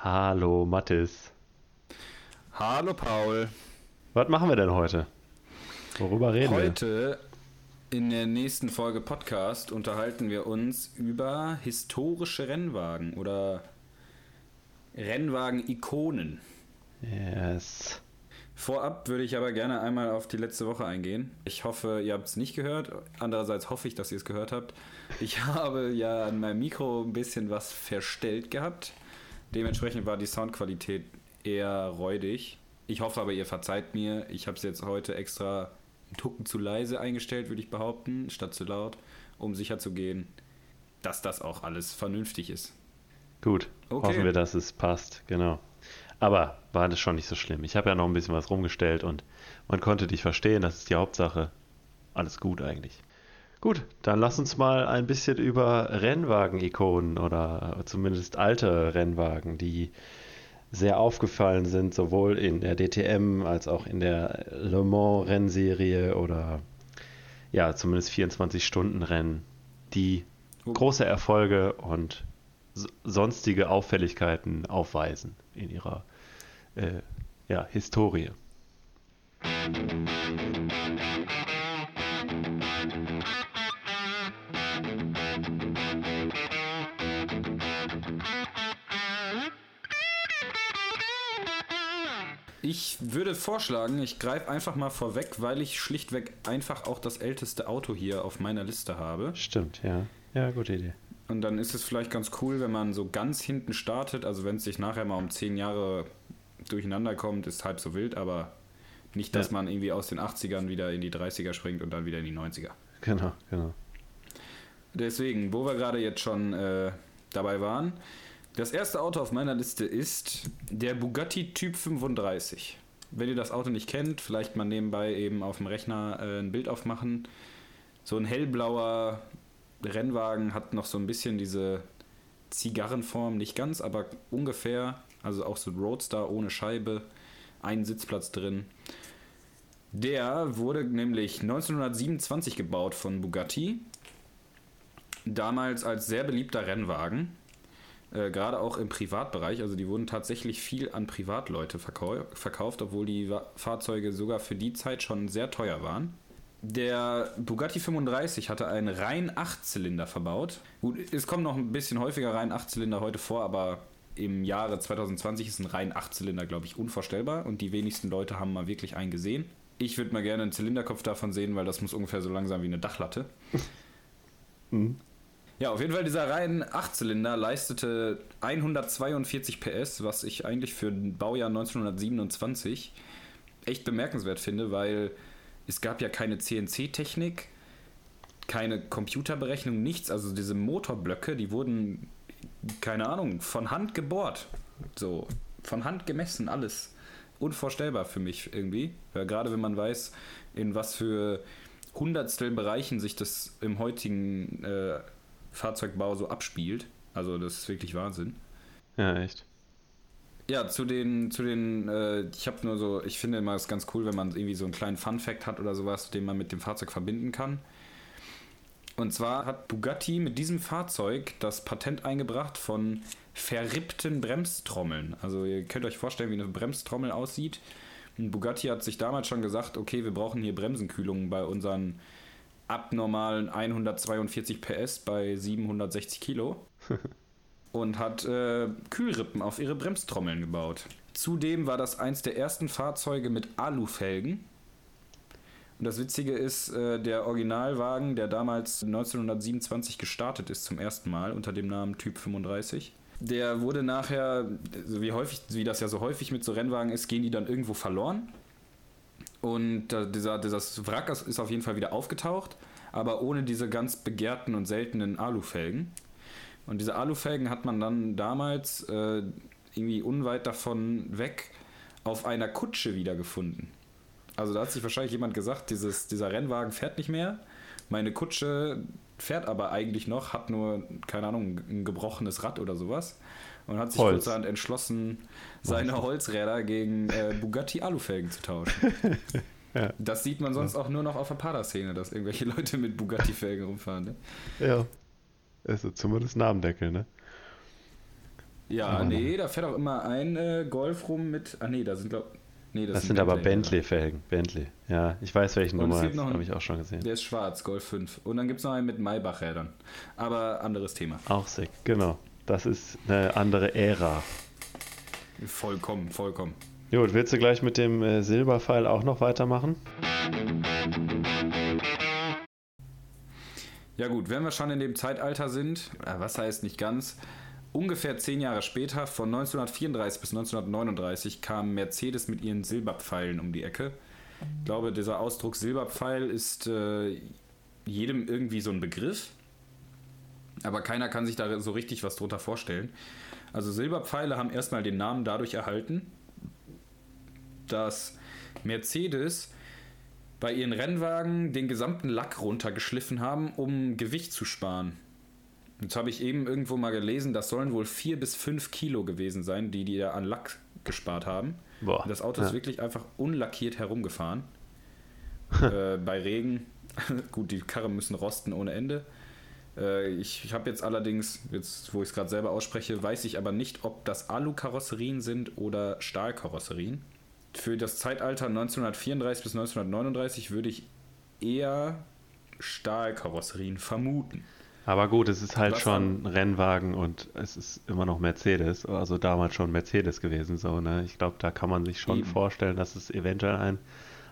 Hallo Mathis. Hallo Paul. Was machen wir denn heute? Worüber reden heute, wir? Heute in der nächsten Folge Podcast unterhalten wir uns über historische Rennwagen oder Rennwagen-Ikonen. Yes. Vorab würde ich aber gerne einmal auf die letzte Woche eingehen. Ich hoffe, ihr habt es nicht gehört. Andererseits hoffe ich, dass ihr es gehört habt. Ich habe ja an meinem Mikro ein bisschen was verstellt gehabt. Dementsprechend war die Soundqualität eher räudig. Ich hoffe aber, ihr verzeiht mir. Ich habe es jetzt heute extra einen Tucken zu leise eingestellt, würde ich behaupten, statt zu laut, um sicherzugehen, dass das auch alles vernünftig ist. Gut, okay. hoffen wir, dass es passt, genau. Aber war das schon nicht so schlimm. Ich habe ja noch ein bisschen was rumgestellt und man konnte dich verstehen, das ist die Hauptsache. Alles gut eigentlich. Gut, dann lass uns mal ein bisschen über Rennwagen-Ikonen oder zumindest alte Rennwagen, die sehr aufgefallen sind, sowohl in der DTM als auch in der Le Mans-Rennserie oder ja, zumindest 24-Stunden-Rennen, die große Erfolge und sonstige Auffälligkeiten aufweisen in ihrer äh, ja, Historie. Ich würde vorschlagen, ich greife einfach mal vorweg, weil ich schlichtweg einfach auch das älteste Auto hier auf meiner Liste habe. Stimmt, ja. Ja, gute Idee. Und dann ist es vielleicht ganz cool, wenn man so ganz hinten startet. Also wenn es sich nachher mal um zehn Jahre durcheinander kommt, ist halb so wild, aber nicht, dass ja. man irgendwie aus den 80ern wieder in die 30er springt und dann wieder in die 90er. Genau, genau. Deswegen, wo wir gerade jetzt schon äh, dabei waren, das erste Auto auf meiner Liste ist der Bugatti Typ 35. Wenn ihr das Auto nicht kennt, vielleicht mal nebenbei eben auf dem Rechner äh, ein Bild aufmachen. So ein hellblauer Rennwagen hat noch so ein bisschen diese Zigarrenform, nicht ganz, aber ungefähr. Also auch so ein Roadster ohne Scheibe, ein Sitzplatz drin. Der wurde nämlich 1927 gebaut von Bugatti. Damals als sehr beliebter Rennwagen. Äh, gerade auch im Privatbereich. Also die wurden tatsächlich viel an Privatleute verkau verkauft, obwohl die Fahrzeuge sogar für die Zeit schon sehr teuer waren. Der Bugatti 35 hatte einen rein 8-Zylinder verbaut. Gut, es kommen noch ein bisschen häufiger rein 8-Zylinder heute vor, aber im Jahre 2020 ist ein rein 8-Zylinder, glaube ich, unvorstellbar und die wenigsten Leute haben mal wirklich einen gesehen. Ich würde mal gerne einen Zylinderkopf davon sehen, weil das muss ungefähr so langsam wie eine Dachlatte. mhm. Ja, auf jeden Fall, dieser rein 8-Zylinder leistete 142 PS, was ich eigentlich für ein Baujahr 1927 echt bemerkenswert finde, weil es gab ja keine CNC-Technik, keine Computerberechnung, nichts. Also diese Motorblöcke, die wurden, keine Ahnung, von Hand gebohrt. So, von Hand gemessen, alles. Unvorstellbar für mich irgendwie. Weil gerade wenn man weiß, in was für Hundertstel Bereichen sich das im heutigen äh, Fahrzeugbau so abspielt. Also das ist wirklich Wahnsinn. Ja, echt. Ja, zu den, zu den, äh, ich habe nur so, ich finde immer es ganz cool, wenn man irgendwie so einen kleinen Fun-Fact hat oder sowas, den man mit dem Fahrzeug verbinden kann. Und zwar hat Bugatti mit diesem Fahrzeug das Patent eingebracht von verrippten Bremstrommeln. Also ihr könnt euch vorstellen, wie eine Bremstrommel aussieht. Und Bugatti hat sich damals schon gesagt, okay, wir brauchen hier Bremsenkühlungen bei unseren abnormalen 142 PS bei 760 Kilo und hat äh, Kühlrippen auf ihre Bremstrommeln gebaut. Zudem war das eins der ersten Fahrzeuge mit Alufelgen. Und das Witzige ist, äh, der Originalwagen, der damals 1927 gestartet ist zum ersten Mal unter dem Namen Typ 35, der wurde nachher, wie häufig, wie das ja so häufig mit so Rennwagen ist, gehen die dann irgendwo verloren. Und äh, dieser, Wrack ist auf jeden Fall wieder aufgetaucht, aber ohne diese ganz begehrten und seltenen Alufelgen. Und diese Alufelgen hat man dann damals äh, irgendwie unweit davon weg auf einer Kutsche wiedergefunden. Also da hat sich wahrscheinlich jemand gesagt, dieses, dieser Rennwagen fährt nicht mehr. Meine Kutsche fährt aber eigentlich noch, hat nur, keine Ahnung, ein gebrochenes Rad oder sowas. Und hat sich Holz. kurzerhand entschlossen, seine Holzräder gegen äh, Bugatti Alufelgen zu tauschen. ja. Das sieht man sonst auch nur noch auf der Pader-Szene, dass irgendwelche Leute mit Bugatti-Felgen rumfahren. Ne? Ja. Also zumindest Namendeckel, ne? Ja, nee, da fährt auch immer ein äh, Golf rum mit. Ah, nee, da sind, glaube Nee, das, das sind, aber Bentley-Felgen. Bentley. Ja, ich weiß, welchen Nummer habe ich auch schon gesehen. Der ist schwarz, Golf 5. Und dann gibt es noch einen mit Maybach-Rädern. Aber anderes Thema. Auch sick, genau. Das ist eine andere Ära. Vollkommen, vollkommen. Gut, willst du gleich mit dem äh, Silberpfeil auch noch weitermachen? Ja gut, wenn wir schon in dem Zeitalter sind, äh, was heißt nicht ganz, Ungefähr zehn Jahre später, von 1934 bis 1939, kam Mercedes mit ihren Silberpfeilen um die Ecke. Ich glaube, dieser Ausdruck Silberpfeil ist äh, jedem irgendwie so ein Begriff, aber keiner kann sich da so richtig was drunter vorstellen. Also Silberpfeile haben erstmal den Namen dadurch erhalten, dass Mercedes bei ihren Rennwagen den gesamten Lack runtergeschliffen haben, um Gewicht zu sparen. Jetzt habe ich eben irgendwo mal gelesen, das sollen wohl vier bis fünf Kilo gewesen sein, die die da an Lack gespart haben. Boah, das Auto ja. ist wirklich einfach unlackiert herumgefahren. äh, bei Regen. Gut, die Karren müssen rosten ohne Ende. Äh, ich ich habe jetzt allerdings, jetzt wo ich es gerade selber ausspreche, weiß ich aber nicht, ob das Alu-Karosserien sind oder Stahlkarosserien. Für das Zeitalter 1934 bis 1939 würde ich eher Stahlkarosserien vermuten. Aber gut, es ist halt Was schon ein Rennwagen und es ist immer noch Mercedes, also damals schon Mercedes gewesen. So, ne? Ich glaube, da kann man sich schon Eben. vorstellen, dass es eventuell ein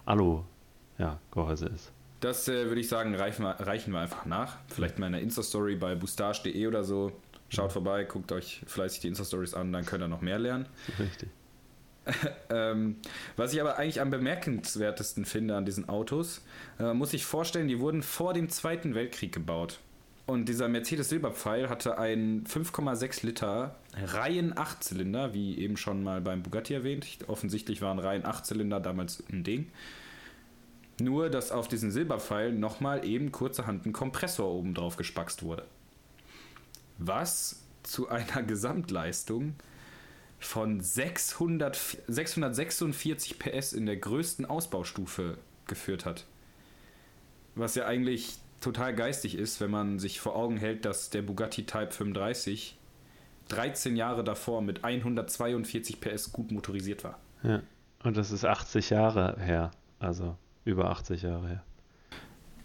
Alu-Gehäuse ja, ist. Das äh, würde ich sagen, reichen wir, reichen wir einfach nach. Vielleicht mal eine Insta-Story bei boostage.de oder so. Schaut vorbei, guckt euch fleißig die Insta-Stories an, dann könnt ihr noch mehr lernen. Richtig. ähm, was ich aber eigentlich am bemerkenswertesten finde an diesen Autos, äh, muss ich vorstellen, die wurden vor dem Zweiten Weltkrieg gebaut. Und dieser Mercedes Silberpfeil hatte einen 5,6 Liter Reihen 8-Zylinder, wie eben schon mal beim Bugatti erwähnt. Offensichtlich waren Reihen 8-Zylinder damals ein Ding. Nur, dass auf diesen Silberpfeil nochmal eben kurzerhand ein Kompressor oben drauf gespackst wurde. Was zu einer Gesamtleistung von 600, 646 PS in der größten Ausbaustufe geführt hat. Was ja eigentlich total geistig ist, wenn man sich vor Augen hält, dass der Bugatti Type 35 13 Jahre davor mit 142 PS gut motorisiert war. Ja, und das ist 80 Jahre her, also über 80 Jahre her.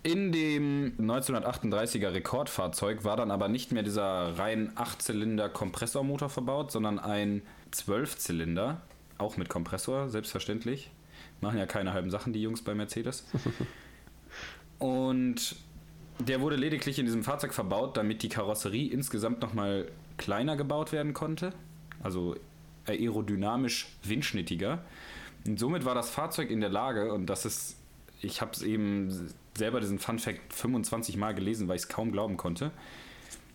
In dem 1938er Rekordfahrzeug war dann aber nicht mehr dieser rein 8-Zylinder Kompressormotor verbaut, sondern ein 12-Zylinder, auch mit Kompressor, selbstverständlich. Machen ja keine halben Sachen die Jungs bei Mercedes. Und der wurde lediglich in diesem Fahrzeug verbaut, damit die Karosserie insgesamt nochmal kleiner gebaut werden konnte. Also aerodynamisch windschnittiger. Und somit war das Fahrzeug in der Lage, und das ist, ich habe es eben selber diesen Fun Fact 25 Mal gelesen, weil ich es kaum glauben konnte.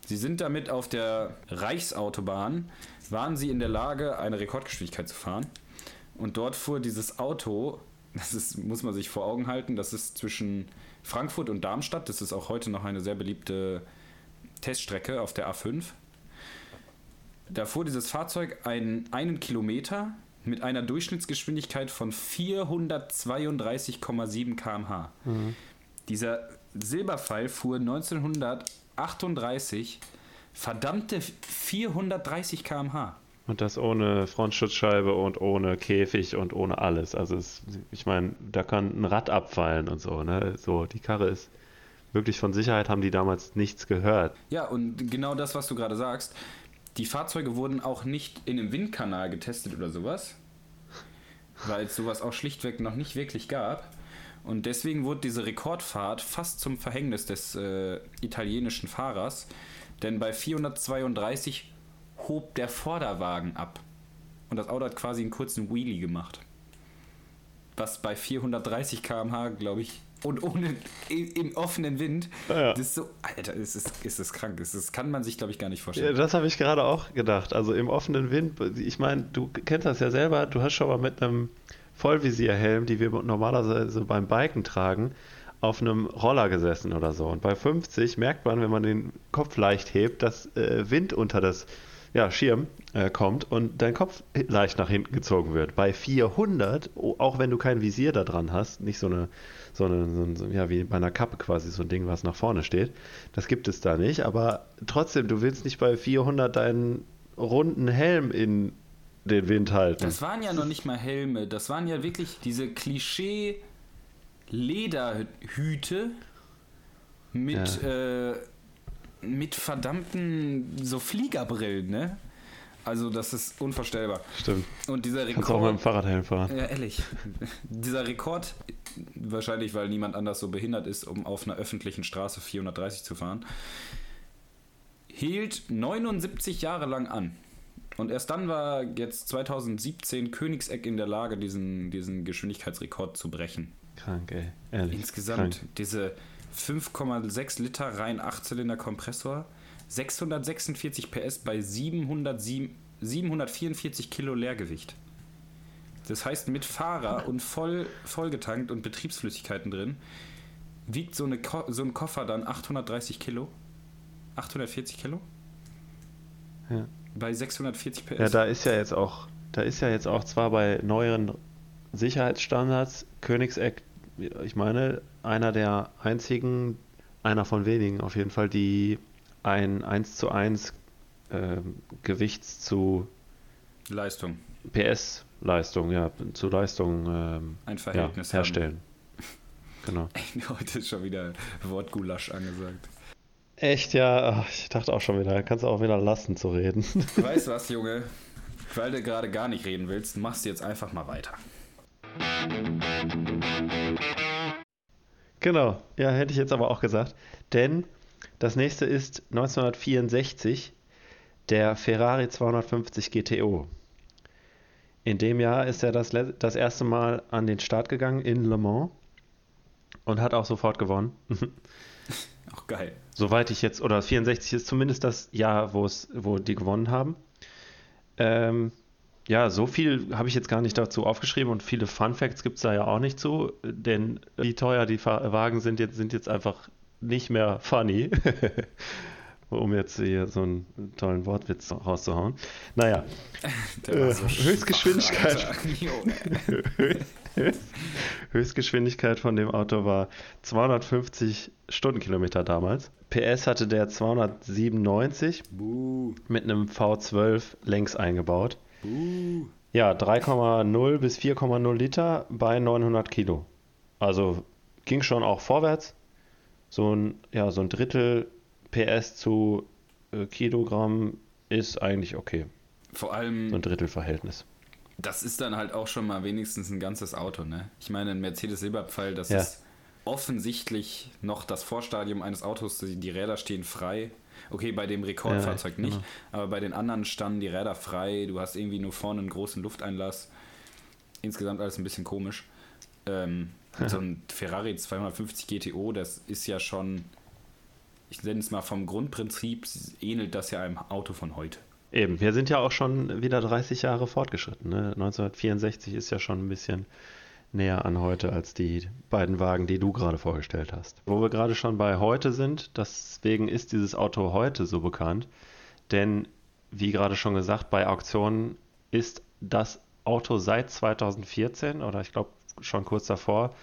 Sie sind damit auf der Reichsautobahn, waren sie in der Lage, eine Rekordgeschwindigkeit zu fahren. Und dort fuhr dieses Auto, das ist, muss man sich vor Augen halten, das ist zwischen Frankfurt und Darmstadt. Das ist auch heute noch eine sehr beliebte Teststrecke auf der A5. Da fuhr dieses Fahrzeug einen, einen Kilometer mit einer Durchschnittsgeschwindigkeit von 432,7 km/h. Mhm. Dieser Silberpfeil fuhr 1938 verdammte 430 km/h. Und das ohne Frontschutzscheibe und ohne Käfig und ohne alles. Also es, ich meine, da kann ein Rad abfallen und so, ne? So, die Karre ist wirklich von Sicherheit haben die damals nichts gehört. Ja, und genau das, was du gerade sagst, die Fahrzeuge wurden auch nicht in einem Windkanal getestet oder sowas, weil es sowas auch schlichtweg noch nicht wirklich gab. Und deswegen wurde diese Rekordfahrt fast zum Verhängnis des äh, italienischen Fahrers, denn bei 432 hob der Vorderwagen ab. Und das Auto hat quasi einen kurzen Wheelie gemacht. Was bei 430 km/h, glaube ich, und ohne im offenen Wind, ja. das ist so, Alter, ist es, ist es krank. Das, das kann man sich, glaube ich, gar nicht vorstellen. Ja, das habe ich gerade auch gedacht. Also im offenen Wind, ich meine, du kennst das ja selber, du hast schon mal mit einem Vollvisierhelm, die wir normalerweise beim Biken tragen, auf einem Roller gesessen oder so. Und bei 50 merkt man, wenn man den Kopf leicht hebt, dass äh, Wind unter das ja, Schirm äh, kommt und dein Kopf leicht nach hinten gezogen wird. Bei 400, auch wenn du kein Visier da dran hast, nicht so eine, so eine, so ja, wie bei einer Kappe quasi so ein Ding, was nach vorne steht, das gibt es da nicht, aber trotzdem, du willst nicht bei 400 deinen runden Helm in den Wind halten. Das waren ja noch nicht mal Helme, das waren ja wirklich diese Klischee Lederhüte mit ja. äh, mit verdammten so Fliegerbrillen, ne? Also das ist unvorstellbar. Stimmt. Und dieser Rekord. Kannst auch mit dem Fahrradhelm fahren. Ja, ehrlich. dieser Rekord, wahrscheinlich weil niemand anders so behindert ist, um auf einer öffentlichen Straße 430 zu fahren, hielt 79 Jahre lang an. Und erst dann war jetzt 2017 Königseck in der Lage, diesen, diesen Geschwindigkeitsrekord zu brechen. Krank, ey. Ehrlich. Insgesamt Krank. diese 5,6 Liter rein 8-Zylinder Kompressor, 646 PS bei 707, 744 Kilo Leergewicht. Das heißt, mit Fahrer und voll vollgetankt und Betriebsflüssigkeiten drin, wiegt so, eine Ko so ein Koffer dann 830 Kilo. 840 Kilo? Ja. Bei 640 PS. Ja, da ist ja jetzt auch, da ist ja jetzt auch zwar bei neueren Sicherheitsstandards Königseck, ich meine, einer der einzigen, einer von wenigen auf jeden Fall, die ein 1 zu 1 äh, Gewichts zu Leistung. PS Leistung, ja, zu Leistung ähm, ein Verhältnis ja, herstellen. Genau. Heute ist schon wieder Wortgulasch angesagt. Echt, ja. Ich dachte auch schon wieder, kannst du auch wieder lassen zu reden. Weißt was, Junge? Weil du gerade gar nicht reden willst, machst du jetzt einfach mal weiter. Genau, ja, hätte ich jetzt aber auch gesagt. Denn das nächste ist 1964 der Ferrari 250 GTO. In dem Jahr ist er das, das erste Mal an den Start gegangen in Le Mans und hat auch sofort gewonnen. Auch geil. Soweit ich jetzt, oder 64 ist zumindest das Jahr, wo es, wo die gewonnen haben. Ähm, ja, so viel habe ich jetzt gar nicht dazu aufgeschrieben und viele Fun Facts gibt es da ja auch nicht zu, denn wie teuer die Wagen sind jetzt, sind jetzt einfach nicht mehr funny. um jetzt hier so einen tollen Wortwitz rauszuhauen. Naja, äh, so Höchstgeschwindigkeit. Höchstgeschwindigkeit von dem Auto war 250 Stundenkilometer damals. PS hatte der 297 Buh. mit einem V12 längs eingebaut. Buh. Ja, 3,0 bis 4,0 Liter bei 900 Kilo. Also ging schon auch vorwärts. So ein, ja, so ein Drittel PS zu äh, Kilogramm ist eigentlich okay. Vor allem. So ein Drittelverhältnis. Das ist dann halt auch schon mal wenigstens ein ganzes Auto, ne? Ich meine, ein Mercedes Silberpfeil, das ja. ist offensichtlich noch das Vorstadium eines Autos, die Räder stehen frei. Okay, bei dem Rekordfahrzeug ja, nicht, genau. aber bei den anderen standen die Räder frei. Du hast irgendwie nur vorne einen großen Lufteinlass. Insgesamt alles ein bisschen komisch. Ähm, so ein Ferrari 250 GTO, das ist ja schon ich nenne es mal vom Grundprinzip, ähnelt das ja einem Auto von heute. Eben, wir sind ja auch schon wieder 30 Jahre fortgeschritten. Ne? 1964 ist ja schon ein bisschen näher an heute als die beiden Wagen, die du gerade vorgestellt hast. Wo wir gerade schon bei heute sind, deswegen ist dieses Auto heute so bekannt, denn wie gerade schon gesagt, bei Auktionen ist das Auto seit 2014 oder ich glaube schon kurz davor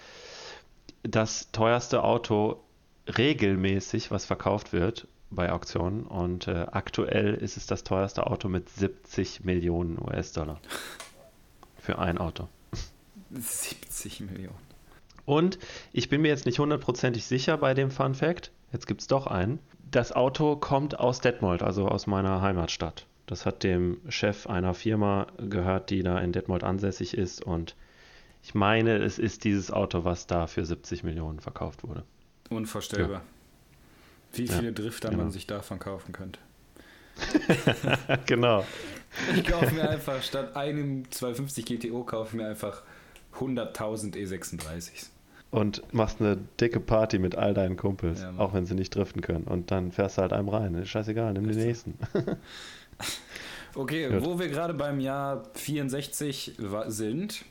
das teuerste Auto regelmäßig, was verkauft wird bei Auktionen. Und äh, aktuell ist es das teuerste Auto mit 70 Millionen US-Dollar. Für ein Auto. 70 Millionen. Und ich bin mir jetzt nicht hundertprozentig sicher bei dem Fun Fact. Jetzt gibt es doch einen. Das Auto kommt aus Detmold, also aus meiner Heimatstadt. Das hat dem Chef einer Firma gehört, die da in Detmold ansässig ist. Und ich meine, es ist dieses Auto, was da für 70 Millionen verkauft wurde. Unvorstellbar. Ja. Wie viele ja, Drifter genau. man sich davon kaufen könnte. genau. Ich kaufe mir einfach statt einem 250 GTO kaufe mir einfach 100.000 E36. Und machst eine dicke Party mit all deinen Kumpels, ja, auch wenn sie nicht driften können. Und dann fährst du halt einem rein. Ist scheißegal, nimm den nächsten. okay, Gut. wo wir gerade beim Jahr 64 sind,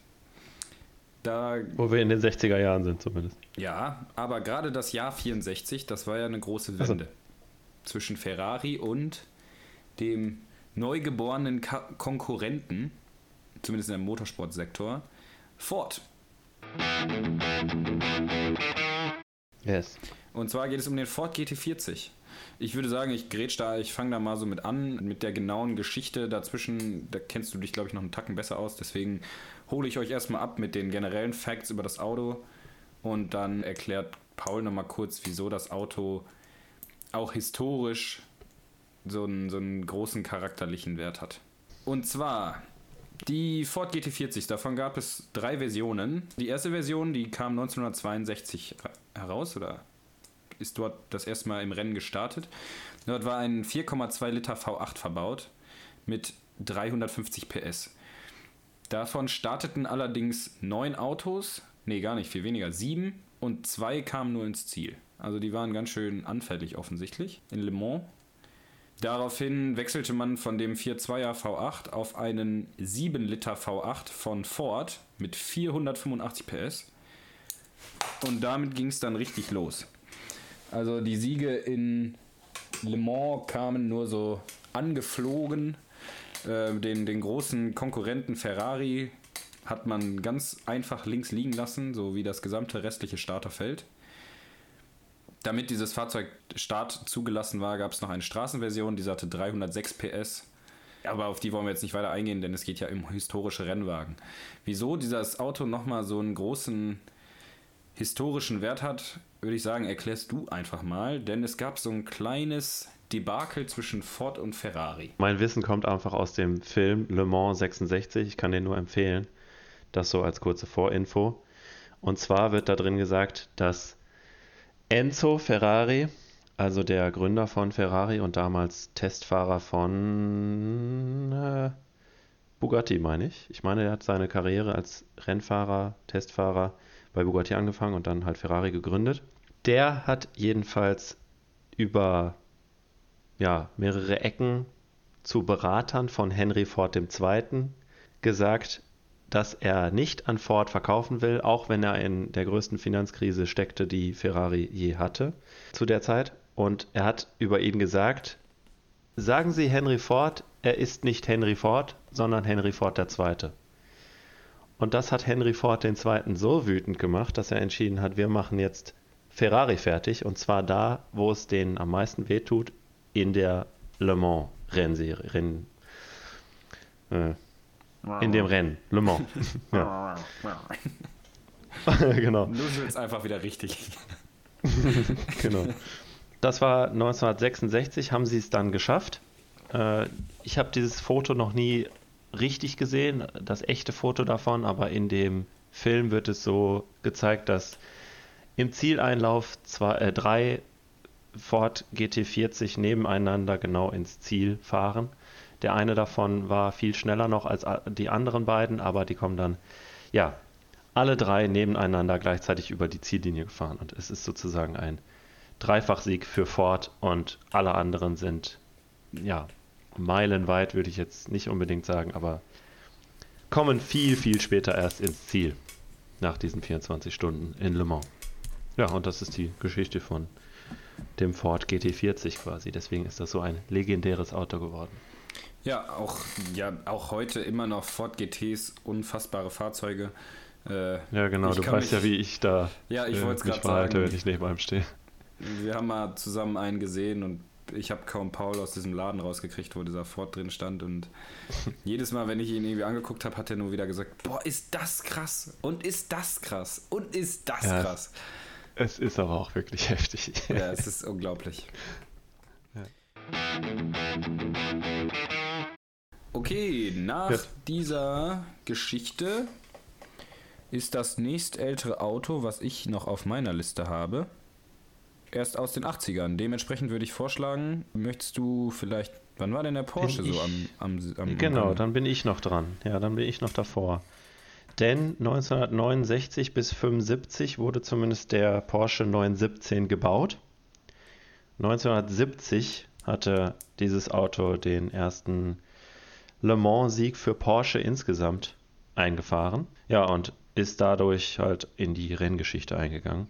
da, Wo wir in den 60er Jahren sind zumindest. Ja, aber gerade das Jahr 64, das war ja eine große Wende. Also. Zwischen Ferrari und dem neugeborenen Ka Konkurrenten, zumindest im Motorsportsektor, Ford. Yes. Und zwar geht es um den Ford GT40. Ich würde sagen, ich grätsch da, ich fange da mal so mit an, mit der genauen Geschichte dazwischen. Da kennst du dich, glaube ich, noch einen Tacken besser aus. Deswegen hole ich euch erstmal ab mit den generellen Facts über das Auto und dann erklärt Paul nochmal kurz, wieso das Auto auch historisch so einen, so einen großen charakterlichen Wert hat. Und zwar die Ford GT40, davon gab es drei Versionen. Die erste Version, die kam 1962 heraus oder ist dort das erste Mal im Rennen gestartet. Dort war ein 4,2 Liter V8 verbaut mit 350 PS. Davon starteten allerdings neun Autos, nee, gar nicht, viel weniger, sieben und zwei kamen nur ins Ziel. Also die waren ganz schön anfällig offensichtlich in Le Mans. Daraufhin wechselte man von dem 4.2er V8 auf einen 7 Liter V8 von Ford mit 485 PS. Und damit ging es dann richtig los. Also die Siege in Le Mans kamen nur so angeflogen. Äh, den, den großen Konkurrenten Ferrari hat man ganz einfach links liegen lassen, so wie das gesamte restliche Starterfeld. Damit dieses Fahrzeug Start zugelassen war, gab es noch eine Straßenversion, die hatte 306 PS. Aber auf die wollen wir jetzt nicht weiter eingehen, denn es geht ja um historische Rennwagen. Wieso dieses Auto nochmal so einen großen historischen Wert hat, würde ich sagen, erklärst du einfach mal, denn es gab so ein kleines Debakel zwischen Ford und Ferrari. Mein Wissen kommt einfach aus dem Film Le Mans 66, ich kann den nur empfehlen. Das so als kurze Vorinfo. Und zwar wird da drin gesagt, dass Enzo Ferrari, also der Gründer von Ferrari und damals Testfahrer von äh, Bugatti, meine ich. Ich meine, er hat seine Karriere als Rennfahrer, Testfahrer bei Bugatti angefangen und dann halt Ferrari gegründet. Der hat jedenfalls über ja, mehrere Ecken zu Beratern von Henry Ford II. gesagt, dass er nicht an Ford verkaufen will, auch wenn er in der größten Finanzkrise steckte, die Ferrari je hatte zu der Zeit. Und er hat über ihn gesagt, sagen Sie Henry Ford, er ist nicht Henry Ford, sondern Henry Ford II. Und das hat Henry Ford II. so wütend gemacht, dass er entschieden hat, wir machen jetzt Ferrari fertig und zwar da, wo es denen am meisten wehtut, in der Le Mans Rennserie. Renn, äh, in dem Rennen, Le Mans. ja. genau. Du willst einfach wieder richtig. genau. Das war 1966, haben sie es dann geschafft. Äh, ich habe dieses Foto noch nie richtig gesehen, das echte Foto davon, aber in dem Film wird es so gezeigt, dass im Zieleinlauf zwei, äh, drei Ford GT40 nebeneinander genau ins Ziel fahren. Der eine davon war viel schneller noch als die anderen beiden, aber die kommen dann, ja, alle drei nebeneinander gleichzeitig über die Ziellinie gefahren. Und es ist sozusagen ein Dreifachsieg für Ford und alle anderen sind, ja, meilenweit würde ich jetzt nicht unbedingt sagen, aber kommen viel, viel später erst ins Ziel nach diesen 24 Stunden in Le Mans. Ja, und das ist die Geschichte von dem Ford GT40 quasi. Deswegen ist das so ein legendäres Auto geworden. Ja, auch, ja, auch heute immer noch Ford GTs, unfassbare Fahrzeuge. Äh, ja, genau, du weißt mich, ja, wie ich da ja, ich äh, mich verhalte, wenn ich neben einem stehe. Wir haben mal zusammen einen gesehen und ich habe kaum Paul aus diesem Laden rausgekriegt, wo dieser Ford drin stand. Und jedes Mal, wenn ich ihn irgendwie angeguckt habe, hat er nur wieder gesagt: Boah, ist das krass! Und ist das krass! Und ist das ja, krass! Es ist aber auch wirklich heftig. Ja, es ist unglaublich. Ja. Okay, nach ja. dieser Geschichte ist das nächstältere Auto, was ich noch auf meiner Liste habe, erst aus den 80ern. Dementsprechend würde ich vorschlagen, möchtest du vielleicht, wann war denn der Porsche ich, so am, am, am Genau, am dann bin ich noch dran. Ja, dann bin ich noch davor. Denn 1969 bis 75 wurde zumindest der Porsche 917 gebaut. 1970 hatte dieses Auto den ersten Le Mans-Sieg für Porsche insgesamt eingefahren. Ja, und ist dadurch halt in die Renngeschichte eingegangen.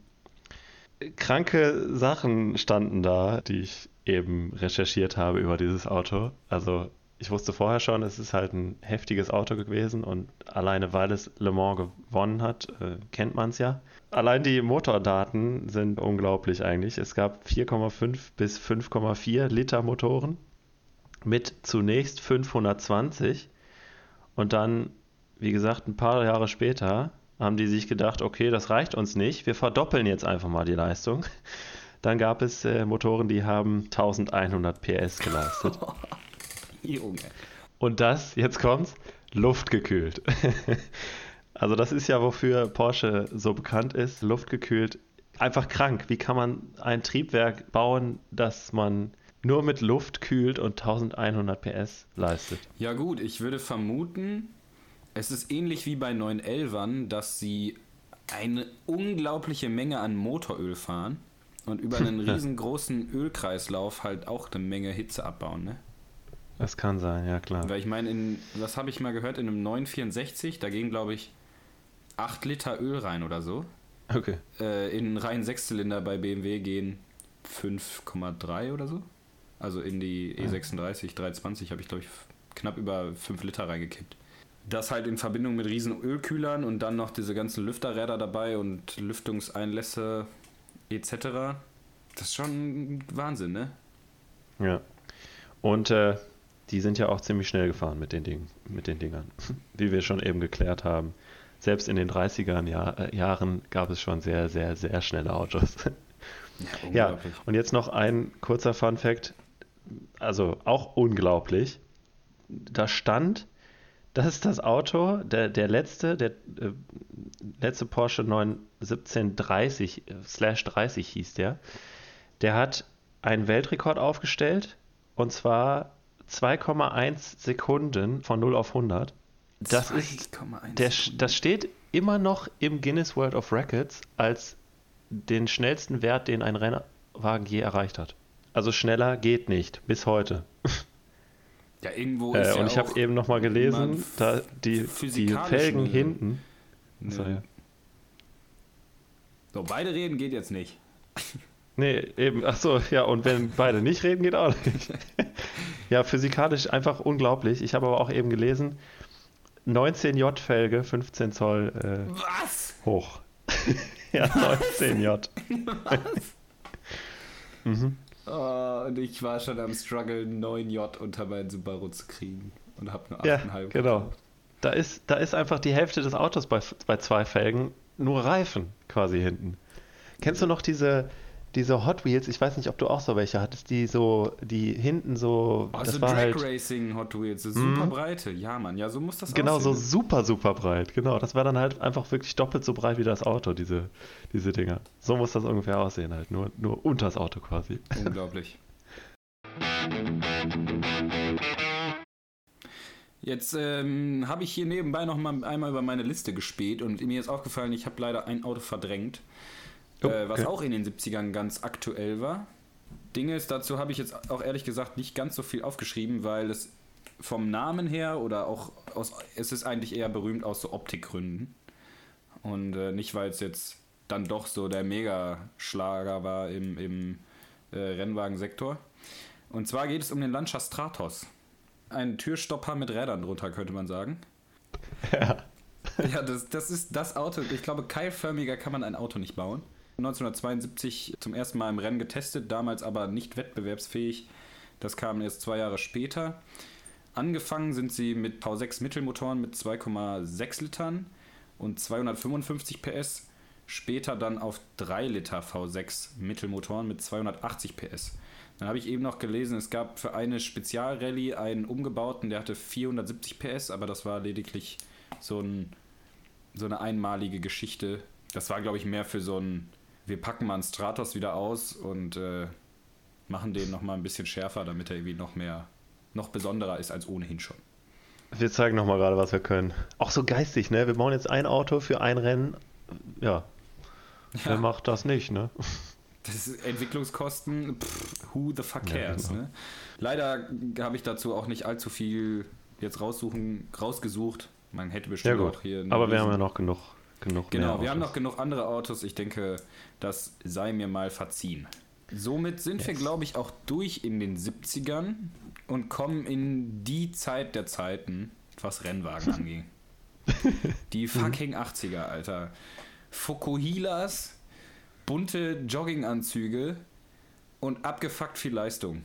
Kranke Sachen standen da, die ich eben recherchiert habe über dieses Auto. Also ich wusste vorher schon, es ist halt ein heftiges Auto gewesen und alleine weil es Le Mans gewonnen hat, äh, kennt man es ja. Allein die Motordaten sind unglaublich eigentlich. Es gab 4,5 bis 5,4 Liter Motoren mit zunächst 520 und dann, wie gesagt, ein paar Jahre später haben die sich gedacht, okay, das reicht uns nicht, wir verdoppeln jetzt einfach mal die Leistung. Dann gab es äh, Motoren, die haben 1100 PS geleistet. Junge. Und das, jetzt kommt's, luftgekühlt. also das ist ja, wofür Porsche so bekannt ist, luftgekühlt. Einfach krank. Wie kann man ein Triebwerk bauen, das man nur mit Luft kühlt und 1100 PS leistet? Ja gut, ich würde vermuten, es ist ähnlich wie bei 911ern, dass sie eine unglaubliche Menge an Motoröl fahren und über einen riesengroßen Ölkreislauf halt auch eine Menge Hitze abbauen, ne? Das kann sein, ja klar. Weil ich meine, in, was habe ich mal gehört, in einem 964, da gehen glaube ich 8 Liter Öl rein oder so. Okay. Äh, in reinen Sechszylinder bei BMW gehen 5,3 oder so. Also in die E36 320 habe ich glaube ich knapp über 5 Liter reingekippt. Das halt in Verbindung mit riesen Ölkühlern und dann noch diese ganzen Lüfterräder dabei und Lüftungseinlässe etc. Das ist schon Wahnsinn, ne? Ja. Und äh, die sind ja auch ziemlich schnell gefahren mit den, Ding, mit den Dingern. Wie wir schon eben geklärt haben. Selbst in den 30er Jahr, äh, Jahren gab es schon sehr, sehr, sehr schnelle Autos. Ja, ja, und jetzt noch ein kurzer Fun Fact. Also auch unglaublich. Da stand, das ist das Auto, der, der letzte, der äh, letzte Porsche 91730 äh, slash 30 hieß der. Der hat einen Weltrekord aufgestellt und zwar 2,1 Sekunden von 0 auf 100. Das ist, der, das steht immer noch im Guinness World of Records als den schnellsten Wert, den ein Rennwagen je erreicht hat. Also schneller geht nicht, bis heute. Ja, irgendwo äh, ist äh, Und ja ich habe eben nochmal gelesen, da die, die Felgen hinten. So, ja. so, beide reden geht jetzt nicht. Nee, eben, ach so, ja, und wenn beide nicht reden, geht auch nicht. ja, physikalisch einfach unglaublich. Ich habe aber auch eben gelesen, 19J-Felge, 15 Zoll äh, Was? hoch. ja, 19J. Was? mhm. Oh, und ich war schon am Struggle, 9J unter meinen Subaru zu kriegen. Und habe nur 8,5 Ja, genau. Da ist, da ist einfach die Hälfte des Autos bei, bei zwei Felgen nur Reifen quasi hinten. Kennst du noch diese, diese Hot Wheels, ich weiß nicht, ob du auch so welche hattest, die so, die hinten so. Oh, das war Drag halt, Racing Hot Wheels, super mm, Breite. Ja, Mann, ja, so muss das Genau, aussehen. so super, super breit. Genau, das war dann halt einfach wirklich doppelt so breit wie das Auto, diese, diese Dinger. So muss das ungefähr aussehen, halt. Nur, nur unter das Auto quasi. Unglaublich. Jetzt ähm, habe ich hier nebenbei noch mal einmal über meine Liste gespäht und mir ist aufgefallen, ich habe leider ein Auto verdrängt. Oh, äh, was auch in den 70ern ganz aktuell war. Dinge ist, dazu habe ich jetzt auch ehrlich gesagt nicht ganz so viel aufgeschrieben, weil es vom Namen her oder auch aus, es ist eigentlich eher berühmt aus so Optikgründen. Und äh, nicht, weil es jetzt dann doch so der Megaschlager war im, im äh, Rennwagensektor. Und zwar geht es um den Lancia Stratos. Ein Türstopper mit Rädern drunter, könnte man sagen. Ja. Ja, das, das ist das Auto. Ich glaube, keilförmiger kann man ein Auto nicht bauen. 1972 zum ersten Mal im Rennen getestet, damals aber nicht wettbewerbsfähig. Das kam erst zwei Jahre später. Angefangen sind sie mit V6 Mittelmotoren mit 2,6 Litern und 255 PS. Später dann auf 3 Liter V6 Mittelmotoren mit 280 PS. Dann habe ich eben noch gelesen, es gab für eine Spezialrallye einen umgebauten, der hatte 470 PS, aber das war lediglich so, ein, so eine einmalige Geschichte. Das war, glaube ich, mehr für so ein wir packen mal einen Stratos wieder aus und äh, machen den nochmal ein bisschen schärfer, damit er irgendwie noch mehr, noch besonderer ist als ohnehin schon. Wir zeigen nochmal gerade, was wir können. Auch so geistig, ne? Wir bauen jetzt ein Auto für ein Rennen. Ja. ja. Wer macht das nicht, ne? Das ist Entwicklungskosten, pff, who the fuck cares, ja, genau. ne? Leider habe ich dazu auch nicht allzu viel jetzt raussuchen, rausgesucht. Man hätte bestimmt ja, auch hier. Aber wir haben ja noch genug genug Genau, wir haben noch genug andere Autos. Ich denke, das sei mir mal verziehen. Somit sind yes. wir, glaube ich, auch durch in den 70ern und kommen in die Zeit der Zeiten, was Rennwagen anging. Die fucking 80er, Alter. Fukuhilas, bunte Jogginganzüge und abgefuckt viel Leistung.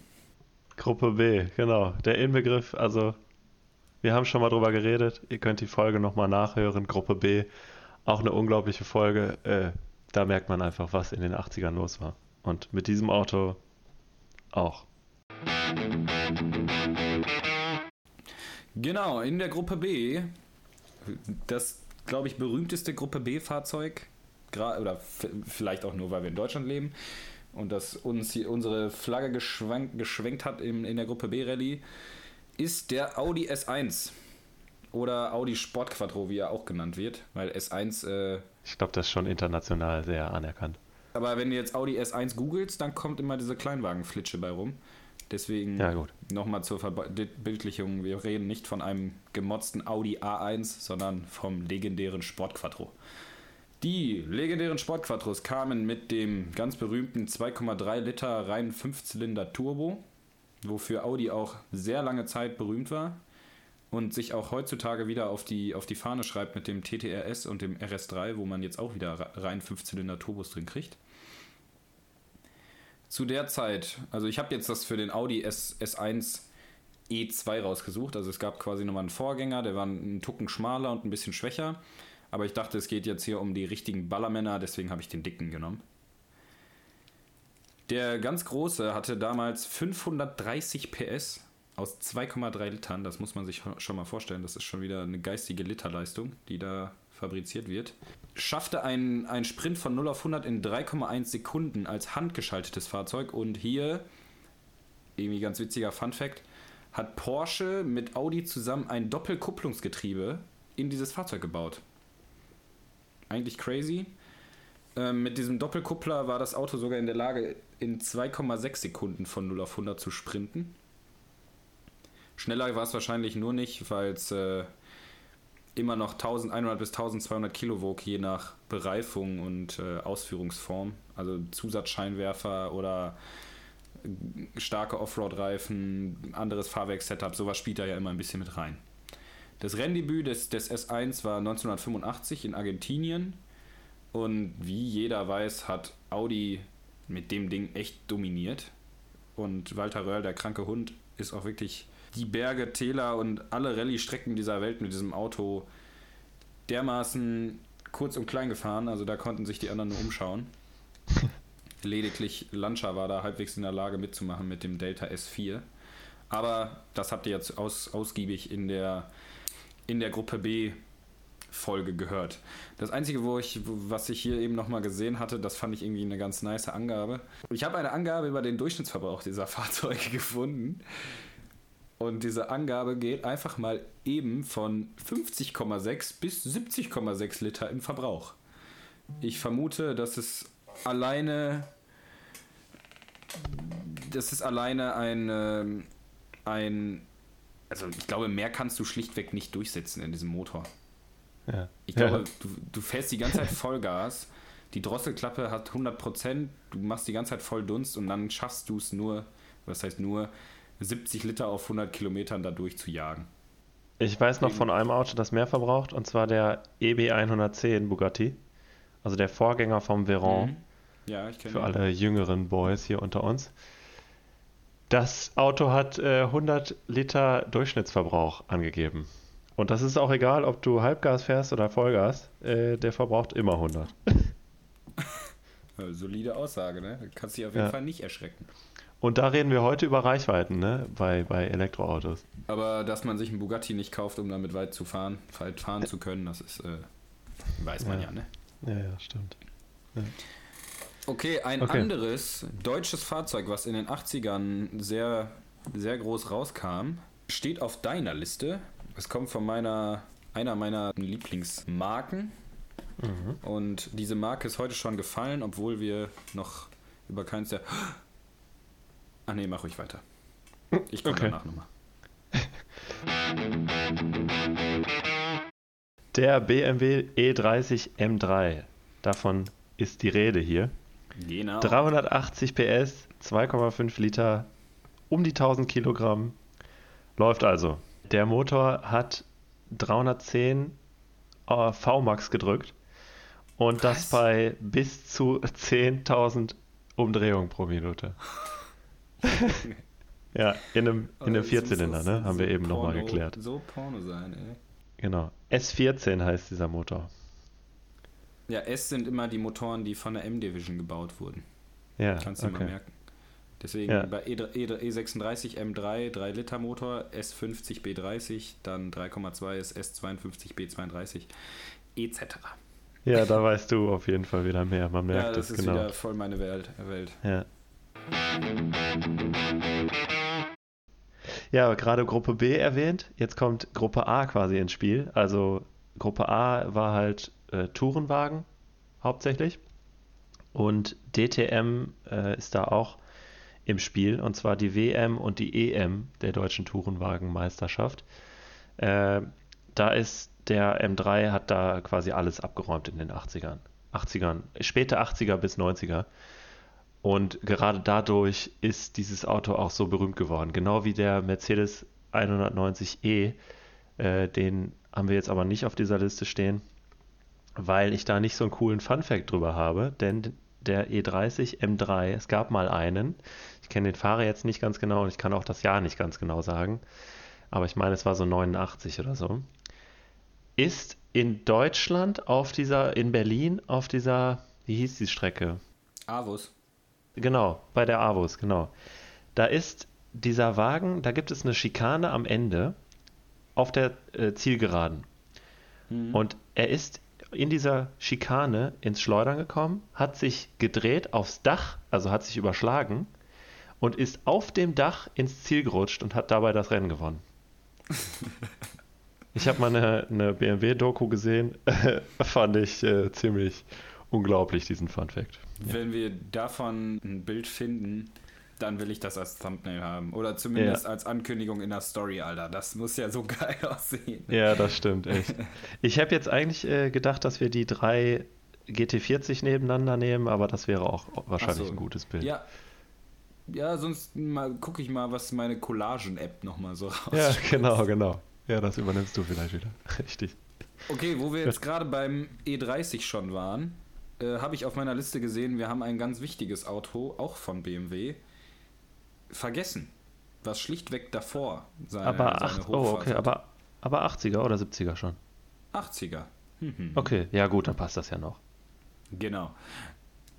Gruppe B, genau. Der Inbegriff, also wir haben schon mal drüber geredet. Ihr könnt die Folge nochmal nachhören. Gruppe B, auch eine unglaubliche Folge. Äh, da merkt man einfach, was in den 80ern los war. Und mit diesem Auto auch. Genau, in der Gruppe B, das, glaube ich, berühmteste Gruppe B-Fahrzeug, oder vielleicht auch nur, weil wir in Deutschland leben und das uns hier unsere Flagge geschwenkt hat in, in der Gruppe B-Rallye, ist der Audi S1. Oder Audi Sport Quattro, wie er auch genannt wird, weil S1. Äh, ich glaube, das ist schon international sehr anerkannt. Aber wenn du jetzt Audi S1 googelst, dann kommt immer diese Kleinwagenflitsche bei rum. Deswegen ja, nochmal zur Verbildlichung: Wir reden nicht von einem gemotzten Audi A1, sondern vom legendären Sport Quattro. Die legendären Sportquattros kamen mit dem ganz berühmten 2,3 Liter reinen 5-Zylinder Turbo, wofür Audi auch sehr lange Zeit berühmt war und sich auch heutzutage wieder auf die, auf die Fahne schreibt mit dem TTRS und dem RS3, wo man jetzt auch wieder rein 5-Zylinder Turbos drin kriegt. Zu der Zeit, also ich habe jetzt das für den Audi S, S1 E2 rausgesucht, also es gab quasi nochmal einen Vorgänger, der war einen Tucken schmaler und ein bisschen schwächer. Aber ich dachte, es geht jetzt hier um die richtigen Ballermänner, deswegen habe ich den dicken genommen. Der ganz große hatte damals 530 PS aus 2,3 Litern. Das muss man sich schon mal vorstellen. Das ist schon wieder eine geistige Literleistung, die da fabriziert wird. Schaffte einen, Sprint von 0 auf 100 in 3,1 Sekunden als handgeschaltetes Fahrzeug. Und hier, irgendwie ganz witziger Fun Fact, hat Porsche mit Audi zusammen ein Doppelkupplungsgetriebe in dieses Fahrzeug gebaut eigentlich crazy. Ähm, mit diesem Doppelkuppler war das Auto sogar in der Lage, in 2,6 Sekunden von 0 auf 100 zu sprinten. Schneller war es wahrscheinlich nur nicht, weil es äh, immer noch 1100 bis 1200 Kilo wog, je nach Bereifung und äh, Ausführungsform. Also Zusatzscheinwerfer oder äh, starke Offroad-Reifen, anderes Fahrwerkssetup, sowas spielt da ja immer ein bisschen mit rein. Das Renndebüt des, des S1 war 1985 in Argentinien. Und wie jeder weiß, hat Audi mit dem Ding echt dominiert. Und Walter Röhrl, der kranke Hund, ist auch wirklich die Berge, Täler und alle Rallye-Strecken dieser Welt mit diesem Auto dermaßen kurz und klein gefahren. Also da konnten sich die anderen nur umschauen. Lediglich Lancia war da halbwegs in der Lage mitzumachen mit dem Delta S4. Aber das habt ihr jetzt aus, ausgiebig in der in der Gruppe B Folge gehört. Das Einzige, wo ich, was ich hier eben nochmal gesehen hatte, das fand ich irgendwie eine ganz nice Angabe. Ich habe eine Angabe über den Durchschnittsverbrauch dieser Fahrzeuge gefunden. Und diese Angabe geht einfach mal eben von 50,6 bis 70,6 Liter im Verbrauch. Ich vermute, dass es alleine, das ist alleine ein, ähm, ein also ich glaube, mehr kannst du schlichtweg nicht durchsetzen in diesem Motor. Ja. Ich glaube, ja. du, du fährst die ganze Zeit Vollgas, die Drosselklappe hat 100%, du machst die ganze Zeit voll Dunst und dann schaffst du es nur, was heißt nur, 70 Liter auf 100 Kilometern da durchzujagen. Ich weiß noch von einem Auto, das mehr verbraucht, und zwar der EB110 Bugatti, also der Vorgänger vom Veyron. Mhm. Ja, ich kenne Für ihn. alle jüngeren Boys hier unter uns. Das Auto hat äh, 100 Liter Durchschnittsverbrauch angegeben. Und das ist auch egal, ob du Halbgas fährst oder Vollgas. Äh, der verbraucht immer 100. Solide Aussage, ne? Du kannst dich auf jeden ja. Fall nicht erschrecken. Und da reden wir heute über Reichweiten, ne? Bei, bei Elektroautos. Aber dass man sich einen Bugatti nicht kauft, um damit weit zu fahren, weit fahren zu können, das ist, äh, weiß man ja, ja ne? Ja, ja, stimmt. Ja. Okay, ein okay. anderes deutsches Fahrzeug, was in den 80ern sehr, sehr groß rauskam, steht auf deiner Liste. Es kommt von meiner, einer meiner Lieblingsmarken. Mhm. Und diese Marke ist heute schon gefallen, obwohl wir noch über keins der. Ah nee, mach ruhig weiter. Ich komme okay. danach nochmal. Der BMW E30 M3. Davon ist die Rede hier. Genau. 380 PS, 2,5 Liter, um die 1000 Kilogramm. läuft also. Der Motor hat 310 äh, VMAX gedrückt und Was? das bei bis zu 10.000 Umdrehungen pro Minute. ja, in einem, in einem Vierzylinder, ne? Haben so wir eben nochmal geklärt. So Porno sein, ey. Genau. S14 heißt dieser Motor. Ja, S sind immer die Motoren, die von der M-Division gebaut wurden. Ja. Kannst du okay. mal merken. Deswegen ja. bei E36 M3 3 Liter Motor, S50 B30, dann 3,2 ist S52 B32 etc. Ja, da weißt du auf jeden Fall wieder mehr. Man merkt ja, das es, ist genau. wieder voll meine Welt. Welt. Ja. Ja, gerade Gruppe B erwähnt. Jetzt kommt Gruppe A quasi ins Spiel. Also Gruppe A war halt äh, Tourenwagen hauptsächlich. Und DTM äh, ist da auch im Spiel. Und zwar die WM und die EM der deutschen Tourenwagenmeisterschaft. Äh, da ist der M3 hat da quasi alles abgeräumt in den 80ern. 80ern, späte 80er bis 90er. Und gerade dadurch ist dieses Auto auch so berühmt geworden. Genau wie der Mercedes 190e. Äh, den haben wir jetzt aber nicht auf dieser Liste stehen, weil ich da nicht so einen coolen Fun-Fact drüber habe. Denn der E30 M3, es gab mal einen. Ich kenne den Fahrer jetzt nicht ganz genau und ich kann auch das Jahr nicht ganz genau sagen. Aber ich meine, es war so 89 oder so. Ist in Deutschland auf dieser, in Berlin auf dieser, wie hieß die Strecke? Avus. Genau, bei der Avus, genau. Da ist dieser Wagen, da gibt es eine Schikane am Ende auf der äh, Zielgeraden. Mhm. Und er ist in dieser Schikane ins Schleudern gekommen, hat sich gedreht aufs Dach, also hat sich überschlagen und ist auf dem Dach ins Ziel gerutscht und hat dabei das Rennen gewonnen. ich habe mal eine, eine BMW-Doku gesehen, fand ich äh, ziemlich unglaublich, diesen Fun Fact. Wenn wir davon ein Bild finden, dann will ich das als Thumbnail haben. Oder zumindest ja. als Ankündigung in der Story, Alter. Das muss ja so geil aussehen. Ja, das stimmt, echt. Ich habe jetzt eigentlich äh, gedacht, dass wir die drei GT40 nebeneinander nehmen, aber das wäre auch wahrscheinlich so. ein gutes Bild. Ja. Ja, sonst gucke ich mal, was meine Collagen-App nochmal so raus. Ja, genau, genau. Ja, das übernimmst du vielleicht wieder. Richtig. Okay, wo wir jetzt gerade beim E30 schon waren, äh, habe ich auf meiner Liste gesehen, wir haben ein ganz wichtiges Auto, auch von BMW, vergessen. Was schlichtweg davor seine, aber seine ach, Oh, okay, aber, aber 80er oder 70er schon? 80er. Mhm. Okay, ja gut, dann passt das ja noch. Genau.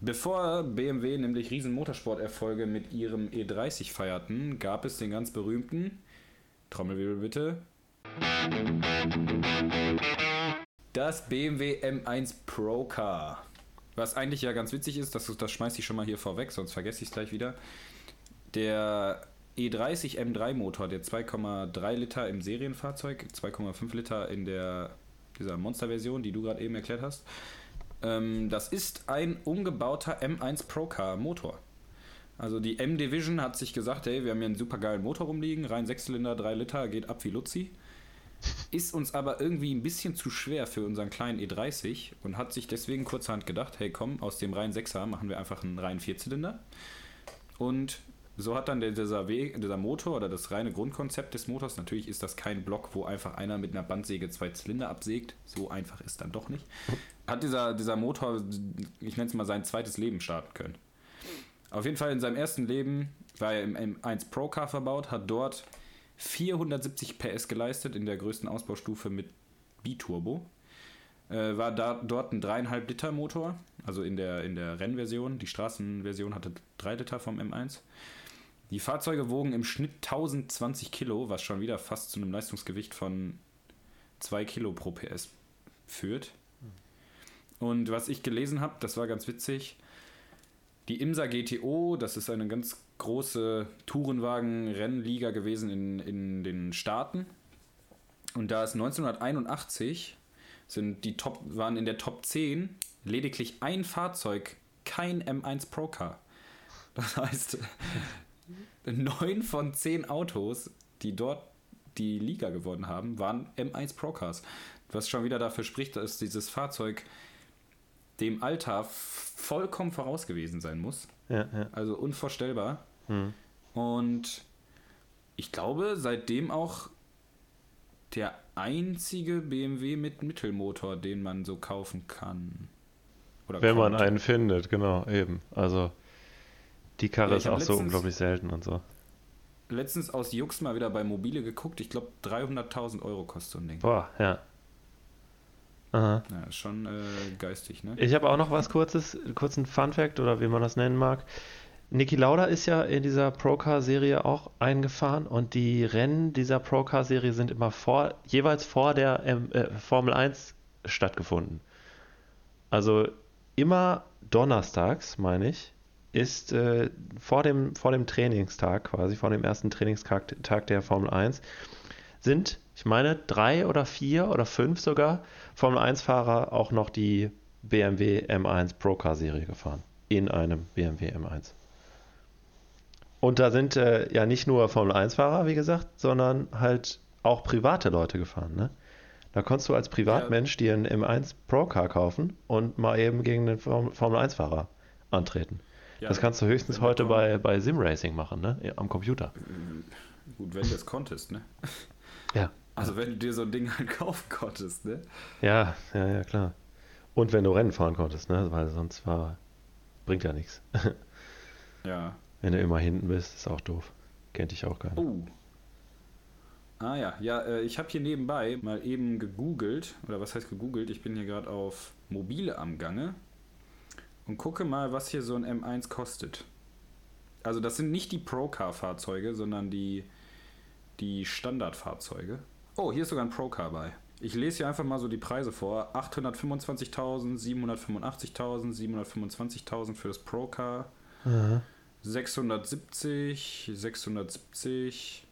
Bevor BMW nämlich riesen Motorsporterfolge mit ihrem E30 feierten, gab es den ganz berühmten, Trommelwirbel bitte, das BMW M1 Pro Car. Was eigentlich ja ganz witzig ist, das, das schmeiße ich schon mal hier vorweg, sonst vergesse ich es gleich wieder. Der E30 M3 Motor, der 2,3 Liter im Serienfahrzeug, 2,5 Liter in der dieser Monster-Version, die du gerade eben erklärt hast. Ähm, das ist ein umgebauter M1 Pro Car Motor. Also die M-Division hat sich gesagt, hey, wir haben hier einen super geilen Motor rumliegen, rein 6 Zylinder, 3 Liter, geht ab wie Luzi. Ist uns aber irgendwie ein bisschen zu schwer für unseren kleinen E30 und hat sich deswegen kurzerhand gedacht, hey komm, aus dem reinen 6er machen wir einfach einen reinen Vierzylinder. Und so hat dann dieser, Weg, dieser Motor oder das reine Grundkonzept des Motors, natürlich ist das kein Block, wo einfach einer mit einer Bandsäge zwei Zylinder absägt, so einfach ist dann doch nicht, hat dieser, dieser Motor, ich nenne es mal sein zweites Leben starten können. Auf jeden Fall in seinem ersten Leben war er im M1 Pro Car verbaut, hat dort 470 PS geleistet in der größten Ausbaustufe mit Biturbo. Äh, war da, dort ein 3,5 Liter Motor, also in der, in der Rennversion. Die Straßenversion hatte 3 Liter vom M1. Die Fahrzeuge wogen im Schnitt 1020 Kilo, was schon wieder fast zu einem Leistungsgewicht von 2 Kilo pro PS führt. Und was ich gelesen habe, das war ganz witzig. Die Imsa GTO, das ist eine ganz große Tourenwagen-Rennliga gewesen in, in den Staaten. Und da ist 1981 sind die Top, waren in der Top 10 lediglich ein Fahrzeug, kein M1 Pro Car. Das heißt, neun von zehn Autos, die dort die Liga gewonnen haben, waren M1 Pro Cars. Was schon wieder dafür spricht, dass dieses Fahrzeug dem Alter vollkommen voraus gewesen sein muss. Ja, ja. Also unvorstellbar. Mhm. Und ich glaube, seitdem auch der einzige BMW mit Mittelmotor, den man so kaufen kann. Oder Wenn konnte. man einen findet, genau, eben. Also die Karre ja, ist auch so unglaublich selten und so. Letztens aus Jux mal wieder bei Mobile geguckt. Ich glaube, 300.000 Euro kostet so ein Ding. Boah, ja. Aha. Ja, schon äh, geistig, ne? Ich habe auch noch was kurzes, kurzen Fun Fact oder wie man das nennen mag. Niki Lauda ist ja in dieser Procar-Serie auch eingefahren und die Rennen dieser Procar-Serie sind immer vor, jeweils vor der äh, Formel 1 stattgefunden. Also immer donnerstags, meine ich, ist äh, vor, dem, vor dem Trainingstag, quasi vor dem ersten Trainingstag Tag der Formel 1, sind, ich meine, drei oder vier oder fünf sogar Formel 1-Fahrer auch noch die BMW M1 Procar-Serie gefahren. In einem BMW M1. Und da sind äh, ja nicht nur Formel 1-Fahrer, wie gesagt, sondern halt auch private Leute gefahren. Ne? Da konntest du als Privatmensch dir einen M1 Pro Car kaufen und mal eben gegen einen Formel 1-Fahrer antreten. Ja, das kannst du höchstens heute bei, bei Sim-Racing machen, ne? Am Computer. Gut, wenn du es konntest, ne? Ja. Also wenn du dir so ein Ding halt kaufen konntest, ne? Ja, ja, ja, klar. Und wenn du Rennen fahren konntest, ne? Weil sonst war, bringt ja nichts. Ja. Wenn du immer hinten bist, ist auch doof. Kennt dich auch gar nicht. Oh. Ah ja, ja, äh, ich habe hier nebenbei mal eben gegoogelt, oder was heißt gegoogelt? Ich bin hier gerade auf Mobile am Gange und gucke mal, was hier so ein M1 kostet. Also das sind nicht die Procar-Fahrzeuge, sondern die, die Standardfahrzeuge. Oh, hier ist sogar ein Procar bei. Ich lese hier einfach mal so die Preise vor. 825.000, 785.000, 725.000 für das Procar. Mhm. 670, 670.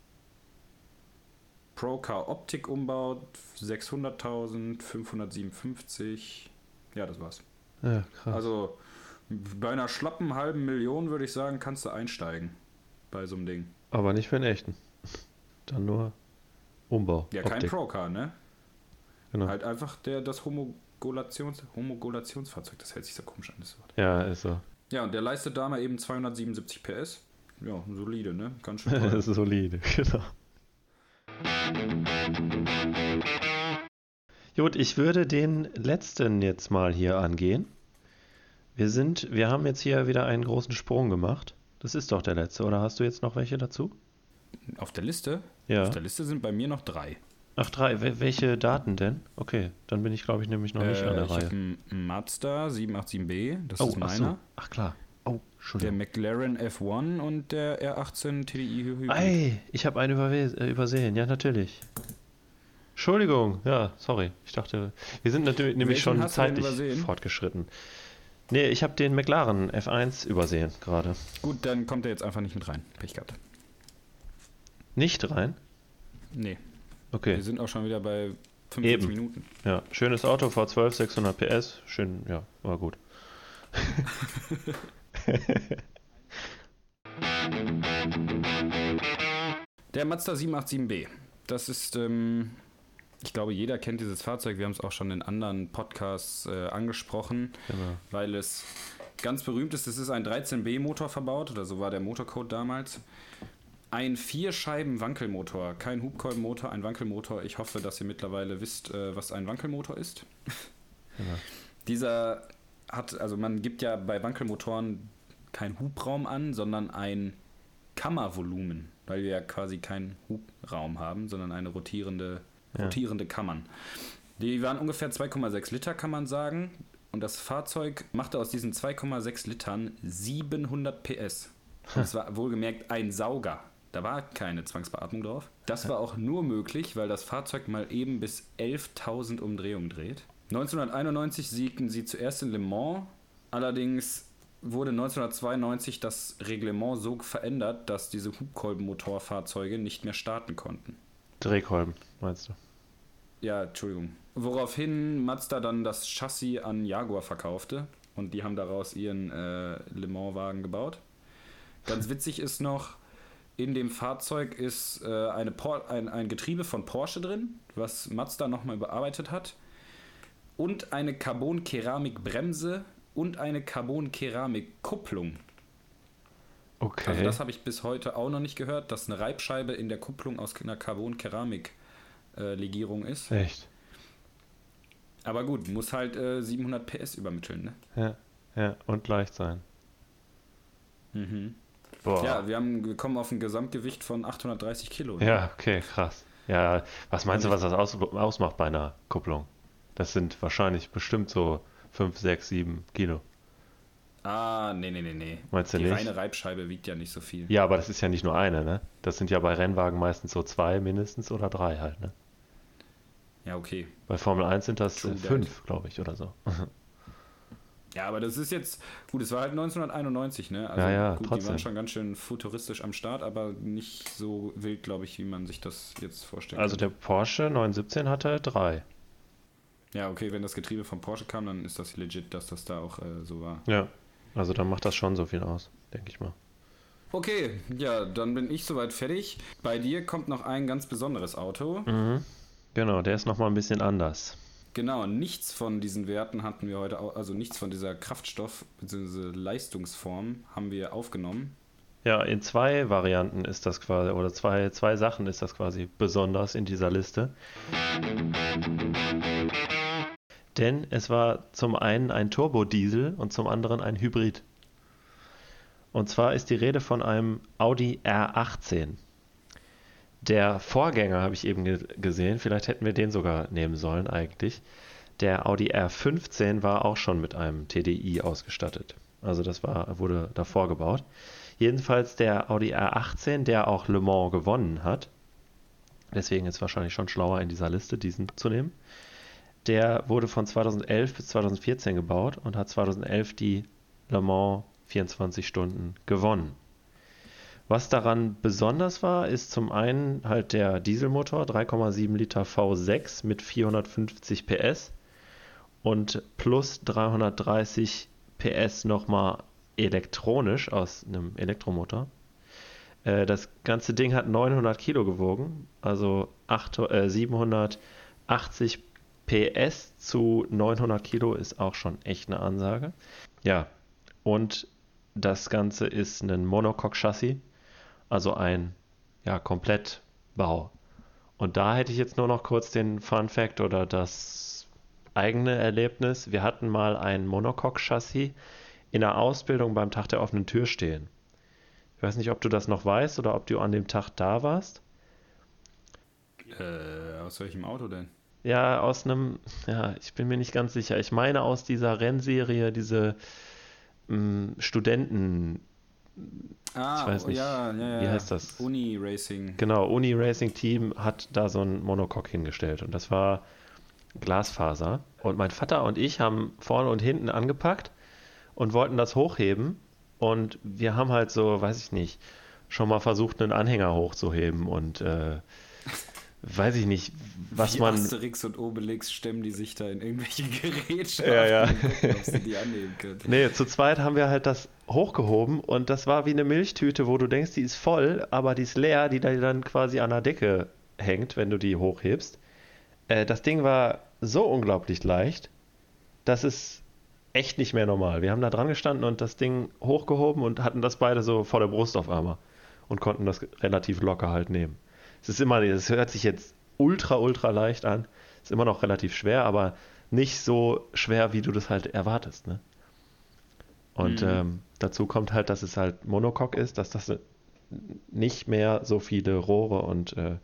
Procar Optik umbaut, 600.000, 557. Ja, das war's. Ja, krass. Also bei einer schlappen halben Million würde ich sagen, kannst du einsteigen bei so einem Ding. Aber nicht für einen echten. Dann nur Umbau. Ja, kein Procar, ne? Genau. Halt einfach der, das Homogulations, Homogulationsfahrzeug, das hält sich so komisch an, das Wort. Ja, ist so. Ja, und der leistet da mal eben 277 PS. Ja, solide, ne? Ganz schön. das ist solide, genau. Gut, ich würde den letzten jetzt mal hier angehen. Wir sind, wir haben jetzt hier wieder einen großen Sprung gemacht. Das ist doch der letzte, oder hast du jetzt noch welche dazu? Auf der Liste? Ja. Auf der Liste sind bei mir noch drei. Ach, drei. welche Daten denn? Okay, dann bin ich, glaube ich, nämlich noch nicht äh, an der ich Reihe. Ein Mazda 787B, das oh, ist meiner. Ach, so. ach klar. Oh, Der McLaren F1 und der R18 TDI Hybrid. Ei, ich habe einen äh, übersehen. Ja, natürlich. Entschuldigung, ja, sorry. Ich dachte, wir sind natürlich nämlich schon zeitlich fortgeschritten. Nee, ich habe den McLaren F1 übersehen gerade. Gut, dann kommt er jetzt einfach nicht mit rein. Pech gehabt. Nicht rein? Nee. Okay. Wir sind auch schon wieder bei 45 Eben. Minuten. Ja, schönes Auto, V12, 600 PS. Schön, ja, war gut. Der Mazda 787B. Das ist, ähm, ich glaube, jeder kennt dieses Fahrzeug. Wir haben es auch schon in anderen Podcasts äh, angesprochen, genau. weil es ganz berühmt ist. Es ist ein 13B-Motor verbaut, oder so war der Motorcode damals. Ein Vierscheiben-Wankelmotor, kein Hubkolbenmotor, ein Wankelmotor. Ich hoffe, dass ihr mittlerweile wisst, äh, was ein Wankelmotor ist. Ja. Dieser hat, also man gibt ja bei Wankelmotoren kein Hubraum an, sondern ein Kammervolumen, weil wir ja quasi keinen Hubraum haben, sondern eine rotierende, ja. rotierende Kammern. Die waren ungefähr 2,6 Liter, kann man sagen. Und das Fahrzeug machte aus diesen 2,6 Litern 700 PS. Und es war wohlgemerkt ein Sauger. Da war keine Zwangsbeatmung drauf. Das war auch nur möglich, weil das Fahrzeug mal eben bis 11.000 Umdrehungen dreht. 1991 siegten sie zuerst in Le Mans. Allerdings wurde 1992 das Reglement so verändert, dass diese Hubkolbenmotorfahrzeuge nicht mehr starten konnten. Drehkolben, meinst du? Ja, Entschuldigung. Woraufhin Mazda dann das Chassis an Jaguar verkaufte und die haben daraus ihren äh, Le Mans-Wagen gebaut. Ganz witzig ist noch, in dem Fahrzeug ist äh, eine ein, ein Getriebe von Porsche drin, was Mazda nochmal überarbeitet hat. Und eine Carbon-Keramik-Bremse und eine Carbon-Keramik-Kupplung. Okay. Also das habe ich bis heute auch noch nicht gehört, dass eine Reibscheibe in der Kupplung aus einer Carbon-Keramik-Legierung ist. Echt? Aber gut, muss halt äh, 700 PS übermitteln, ne? Ja, ja, und leicht sein. Mhm. Boah. Ja, wir, haben, wir kommen auf ein Gesamtgewicht von 830 Kilo. ne? Ja, okay, krass. Ja, was meinst du, was das aus, ausmacht bei einer Kupplung? Das sind wahrscheinlich bestimmt so 5, 6, 7 Kilo. Ah, nee, nee, nee, nee. Meinst du Die nicht? reine Reibscheibe wiegt ja nicht so viel. Ja, aber das ist ja nicht nur eine, ne? Das sind ja bei Rennwagen meistens so zwei mindestens oder drei halt, ne? Ja, okay. Bei Formel 1 sind das True fünf, glaube ich, oder so. Ja, aber das ist jetzt, gut, es war halt 1991, ne? Also Ja, ja, gut, die trotzdem. waren schon ganz schön futuristisch am Start, aber nicht so wild, glaube ich, wie man sich das jetzt vorstellt. Also der Porsche 917 hatte drei. Ja, okay, wenn das Getriebe von Porsche kam, dann ist das legit, dass das da auch äh, so war. Ja. Also dann macht das schon so viel aus, denke ich mal. Okay, ja, dann bin ich soweit fertig. Bei dir kommt noch ein ganz besonderes Auto. Mhm. Genau, der ist nochmal ein bisschen anders. Genau, nichts von diesen Werten hatten wir heute, also nichts von dieser Kraftstoff- bzw. Leistungsform haben wir aufgenommen. Ja, in zwei Varianten ist das quasi, oder zwei, zwei Sachen ist das quasi besonders in dieser Liste. Denn es war zum einen ein Turbodiesel und zum anderen ein Hybrid. Und zwar ist die Rede von einem Audi R18. Der Vorgänger habe ich eben ge gesehen, vielleicht hätten wir den sogar nehmen sollen eigentlich. Der Audi R15 war auch schon mit einem TDI ausgestattet. Also das war, wurde davor gebaut. Jedenfalls der Audi R18, der auch Le Mans gewonnen hat. Deswegen ist wahrscheinlich schon schlauer in dieser Liste, diesen zu nehmen. Der wurde von 2011 bis 2014 gebaut und hat 2011 die Le Mans 24 Stunden gewonnen. Was daran besonders war, ist zum einen halt der Dieselmotor 3,7 Liter V6 mit 450 PS und plus 330 PS nochmal elektronisch aus einem Elektromotor. Äh, Das ganze Ding hat 900 Kilo gewogen, also 8, äh, 780 PS zu 900 Kilo ist auch schon echt eine Ansage. Ja, und das Ganze ist ein Monocoque-Chassis, also ein ja, Komplettbau. Und da hätte ich jetzt nur noch kurz den Fun Fact oder das eigene Erlebnis. Wir hatten mal ein Monocoque-Chassis in der Ausbildung beim Tag der offenen Tür stehen. Ich weiß nicht, ob du das noch weißt oder ob du an dem Tag da warst. Äh, aus welchem Auto denn? Ja, aus einem, ja, ich bin mir nicht ganz sicher. Ich meine aus dieser Rennserie, diese mh, Studenten, Ah, Ich weiß nicht, ja, ja, ja. wie heißt das? Uni Racing. genau, Uni Racing Team hat da so ein Monocoque hingestellt und das war Glasfaser. Und mein Vater und ich haben vorne und hinten angepackt und wollten das hochheben und wir haben halt so, weiß ich nicht, schon mal versucht, einen Anhänger hochzuheben und äh, weiß ich nicht, was Wie man. Asterix und Obelix stemmen die sich da in irgendwelche Gerätschaften, Ja, ja. ob sie die annehmen können. Nee, zu zweit haben wir halt das hochgehoben und das war wie eine Milchtüte, wo du denkst, die ist voll, aber die ist leer, die da dann quasi an der Decke hängt, wenn du die hochhebst. Äh, das Ding war so unglaublich leicht, das ist echt nicht mehr normal. Wir haben da dran gestanden und das Ding hochgehoben und hatten das beide so vor der Brust auf einmal und konnten das relativ locker halt nehmen. Es ist immer, es hört sich jetzt ultra, ultra leicht an, ist immer noch relativ schwer, aber nicht so schwer, wie du das halt erwartest, ne? Und Mhm. ähm, dazu kommt halt, dass es halt Monocoque ist, dass das nicht mehr so viele Rohre und äh,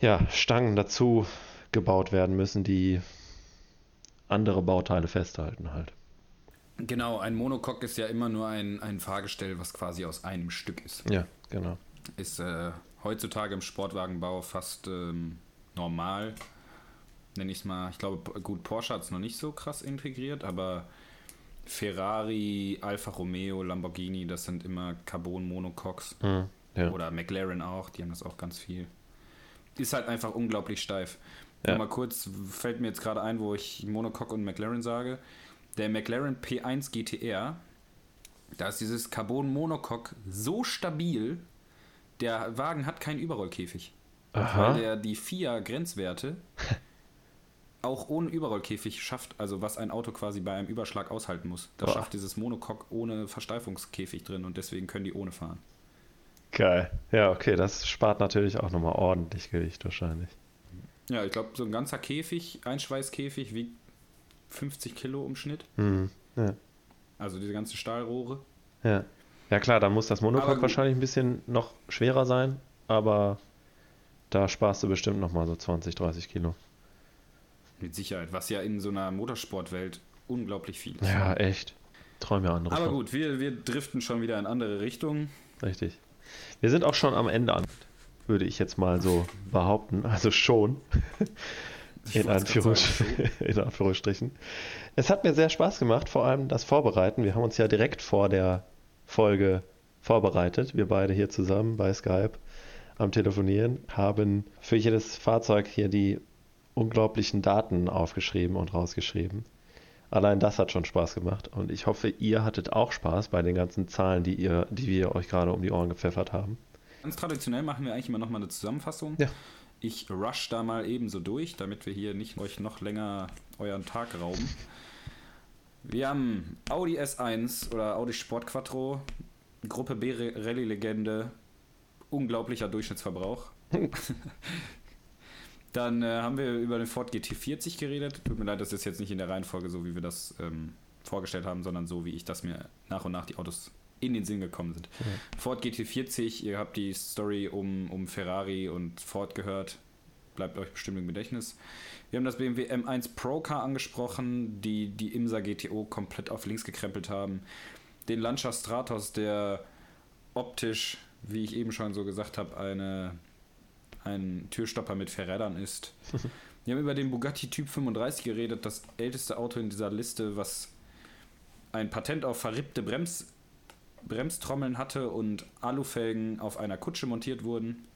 ja, Stangen dazu gebaut werden müssen, die andere Bauteile festhalten halt. Genau, ein Monocoque ist ja immer nur ein, ein Fahrgestell, was quasi aus einem Stück ist. Ja, genau. Ist äh, heutzutage im Sportwagenbau fast ähm, normal. Nenne ich es mal. Ich glaube, gut, Porsche hat es noch nicht so krass integriert, aber Ferrari, Alfa Romeo, Lamborghini, das sind immer Carbon-Monocoques. Mhm, ja. Oder McLaren auch, die haben das auch ganz viel. Ist halt einfach unglaublich steif. Ja. Mal kurz, fällt mir jetzt gerade ein, wo ich Monocoque und McLaren sage. Der McLaren P1 GTR, da ist dieses Carbon-Monocoque so stabil, der Wagen hat keinen Überrollkäfig. Aha. Weil der die FIA-Grenzwerte auch ohne Überrollkäfig schafft, also was ein Auto quasi bei einem Überschlag aushalten muss. Das Boah. schafft dieses Monocoque ohne Versteifungskäfig drin und deswegen können die ohne fahren. Geil. Ja, okay, das spart natürlich auch nochmal ordentlich Gewicht wahrscheinlich. Ja, ich glaube, so ein ganzer Käfig, Einschweißkäfig, wiegt 50 Kilo im Schnitt. Mhm. Ja. Also diese ganzen Stahlrohre. Ja. Ja klar, dann muss das Monocoque wahrscheinlich ein bisschen noch schwerer sein, aber da sparst du bestimmt nochmal so 20, 30 Kilo. Mit Sicherheit, was ja in so einer Motorsportwelt unglaublich viel ist. Ja, echt. Träume ja andere Aber von. gut, wir, wir driften schon wieder in andere Richtungen. Richtig. Wir sind auch schon am Ende an, würde ich jetzt mal so behaupten. Also schon. In, Anführungs in Anführungsstrichen. Es hat mir sehr Spaß gemacht, vor allem das Vorbereiten. Wir haben uns ja direkt vor der Folge vorbereitet. Wir beide hier zusammen bei Skype am Telefonieren haben für jedes Fahrzeug hier die unglaublichen Daten aufgeschrieben und rausgeschrieben. Allein das hat schon Spaß gemacht und ich hoffe, ihr hattet auch Spaß bei den ganzen Zahlen, die ihr, die wir euch gerade um die Ohren gepfeffert haben. Ganz traditionell machen wir eigentlich immer nochmal eine Zusammenfassung. Ja. Ich rush da mal ebenso durch, damit wir hier nicht euch noch länger euren Tag rauben. Wir haben Audi S1 oder Audi Sport Quattro, Gruppe B Re- Rallye-Legende, unglaublicher Durchschnittsverbrauch. Dann äh, haben wir über den Ford GT40 geredet. Tut mir leid, das ist jetzt nicht in der Reihenfolge so, wie wir das ähm, vorgestellt haben, sondern so, wie ich das mir nach und nach die Autos in den Sinn gekommen sind. Ford GT40, ihr habt die Story um, um Ferrari und Ford gehört. Bleibt euch bestimmt im Gedächtnis. Wir haben das BMW M1 Pro Car angesprochen, die die Imsa GTO komplett auf links gekrempelt haben. Den Lancia Stratos, der optisch, wie ich eben schon so gesagt habe, eine, ein Türstopper mit vier Rädern ist. Wir haben über den Bugatti Typ 35 geredet, das älteste Auto in dieser Liste, was ein Patent auf verrippte Brems, Bremstrommeln hatte und Alufelgen auf einer Kutsche montiert wurden.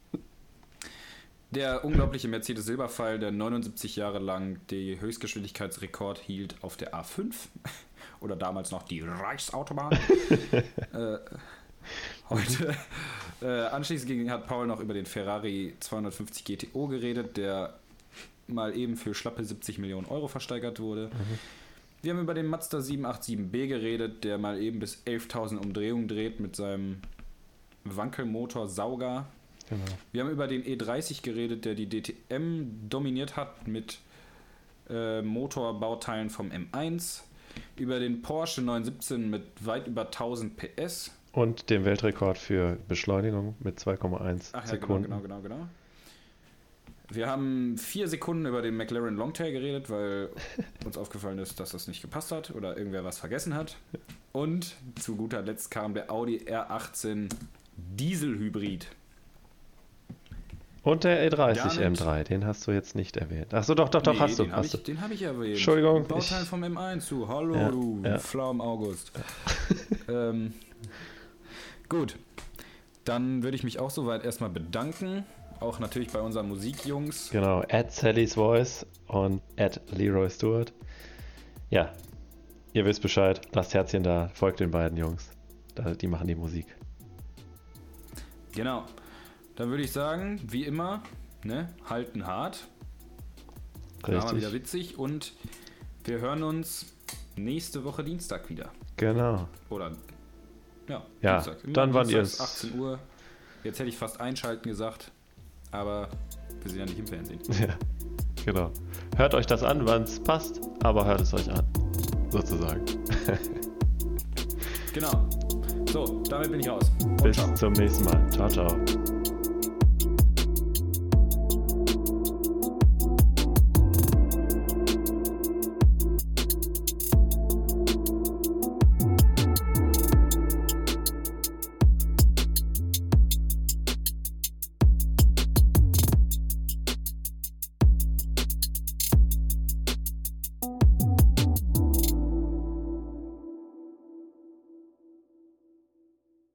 Der unglaubliche Mercedes Silberpfeil, der 79 Jahre lang die Höchstgeschwindigkeitsrekord hielt auf der A5 oder damals noch die Reichsautobahn. äh, heute. Äh, anschließend ging, hat Paul noch über den Ferrari 250 GTO geredet, der mal eben für schlappe 70 Millionen Euro versteigert wurde. Wir haben über den Mazda 787B geredet, der mal eben bis 11.000 Umdrehungen dreht mit seinem Wankelmotor Sauger. Genau. Wir haben über den E30 geredet, der die DTM dominiert hat mit äh, Motorbauteilen vom M1. Über den Porsche 917 mit weit über 1000 PS. Und dem Weltrekord für Beschleunigung mit 2,1 Ach ja, genau, Sekunden. genau, genau, genau. Wir haben vier Sekunden über den McLaren Longtail geredet, weil uns aufgefallen ist, dass das nicht gepasst hat oder irgendwer was vergessen hat. Und zu guter Letzt kam der Audi R18 Dieselhybrid. Und der E30 Damit- M3, den hast du jetzt nicht erwähnt. Achso, doch, doch, doch, Nee, hast du. Den habe Hast ich, du. den hab ich erwähnt. Entschuldigung, Bauteil ich- vom M1, du. Hallo, Ja, du ja. Pflaum August. ähm, gut. Dann würde ich mich auch soweit erstmal bedanken. Auch natürlich bei unseren Musikjungs. Genau, at Sally's Voice und at Leroy Stewart. Ja, ihr wisst Bescheid. Lasst Herzchen da, folgt den beiden Jungs. Die machen die Musik. Genau. Dann würde ich sagen, wie immer, ne, halten hart. War mal wieder Richtig. witzig und wir hören uns nächste Woche Dienstag wieder. Genau. Oder ja, Ja, dann wann Dienstags, ihr's- 18 Uhr. Jetzt hätte ich fast einschalten gesagt, aber wir sind ja nicht im Fernsehen. Ja, genau. Hört euch das an, wann es passt, aber hört es euch an. Sozusagen. Genau. So, damit bin ich raus. Und Bis ciao. zum nächsten Mal. Ciao, ciao.